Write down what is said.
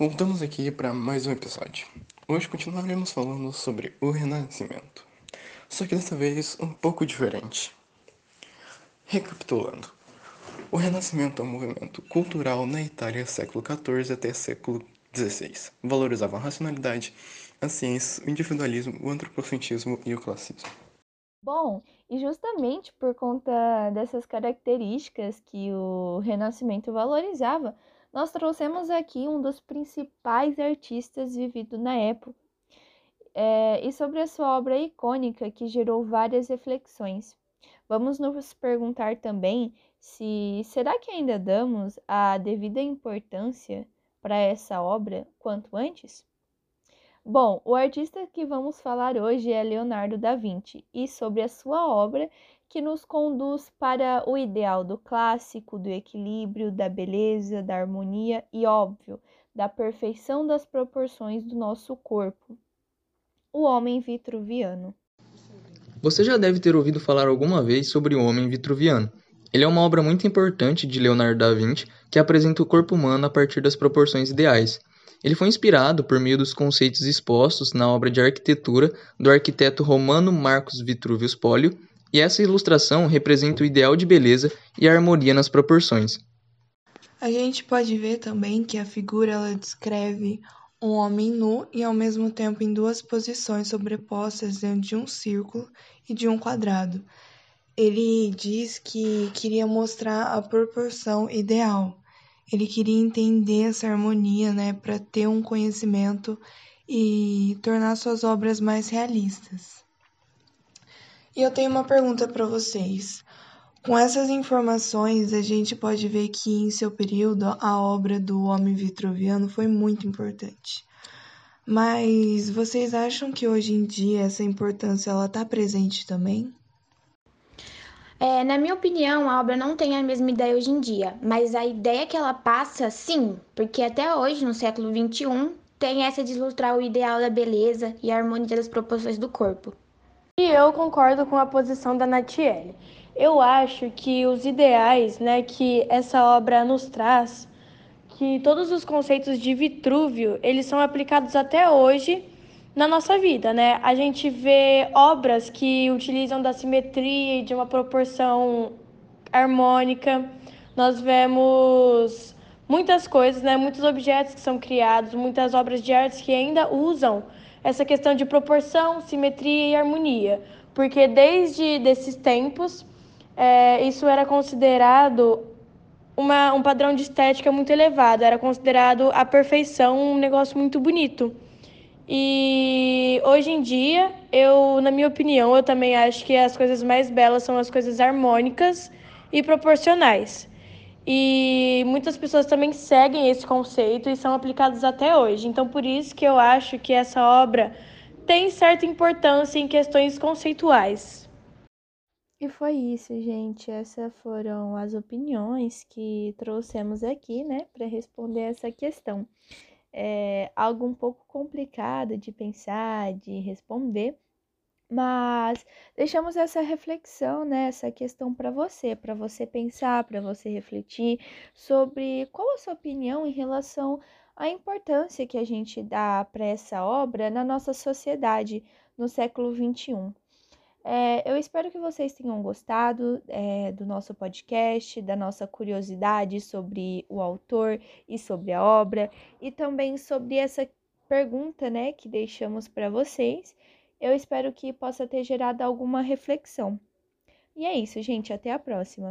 Voltamos aqui para mais um episódio. Hoje continuaremos falando sobre o Renascimento, só que dessa vez um pouco diferente. Recapitulando, o Renascimento é um movimento cultural na Itália século XIV até século XVI. Valorizava a racionalidade, a ciência, o individualismo, o antropocentrismo e o classismo. Bom, e justamente por conta dessas características que o Renascimento valorizava, nós trouxemos aqui um dos principais artistas vivido na época, é, e sobre a sua obra icônica que gerou várias reflexões. Vamos nos perguntar também se será que ainda damos a devida importância para essa obra quanto antes? Bom, o artista que vamos falar hoje é Leonardo da Vinci e sobre a sua obra que nos conduz para o ideal do clássico, do equilíbrio, da beleza, da harmonia e, óbvio, da perfeição das proporções do nosso corpo. O Homem Vitruviano. Você já deve ter ouvido falar alguma vez sobre o Homem Vitruviano. Ele é uma obra muito importante de Leonardo da Vinci que apresenta o corpo humano a partir das proporções ideais. Ele foi inspirado por meio dos conceitos expostos na obra de arquitetura do arquiteto romano Marcos Vitruvius Polio e essa ilustração representa o ideal de beleza e a harmonia nas proporções. A gente pode ver também que a figura ela descreve um homem nu e ao mesmo tempo em duas posições sobrepostas dentro de um círculo e de um quadrado. Ele diz que queria mostrar a proporção ideal. Ele queria entender essa harmonia, né, para ter um conhecimento e tornar suas obras mais realistas. E eu tenho uma pergunta para vocês. Com essas informações, a gente pode ver que em seu período a obra do homem vitruviano foi muito importante. Mas vocês acham que hoje em dia essa importância ela está presente também? É, na minha opinião, a obra não tem a mesma ideia hoje em dia, mas a ideia que ela passa, sim, porque até hoje, no século XXI, tem essa de ilustrar o ideal da beleza e a harmonia das proporções do corpo. E eu concordo com a posição da Natiele. Eu acho que os ideais né, que essa obra nos traz, que todos os conceitos de Vitrúvio, eles são aplicados até hoje na nossa vida, né? A gente vê obras que utilizam da simetria e de uma proporção harmônica. Nós vemos muitas coisas, né? Muitos objetos que são criados, muitas obras de arte que ainda usam essa questão de proporção, simetria e harmonia, porque desde desses tempos é, isso era considerado uma, um padrão de estética muito elevado, era considerado a perfeição um negócio muito bonito. E hoje em dia, eu, na minha opinião, eu também acho que as coisas mais belas são as coisas harmônicas e proporcionais. E muitas pessoas também seguem esse conceito e são aplicados até hoje. Então, por isso que eu acho que essa obra tem certa importância em questões conceituais. E foi isso, gente. Essas foram as opiniões que trouxemos aqui, né, para responder essa questão. É algo um pouco complicado de pensar, de responder, mas deixamos essa reflexão, né, essa questão para você, para você pensar, para você refletir sobre qual a sua opinião em relação à importância que a gente dá para essa obra na nossa sociedade no século XXI. É, eu espero que vocês tenham gostado é, do nosso podcast, da nossa curiosidade sobre o autor e sobre a obra, e também sobre essa pergunta né, que deixamos para vocês. Eu espero que possa ter gerado alguma reflexão. E é isso, gente. Até a próxima.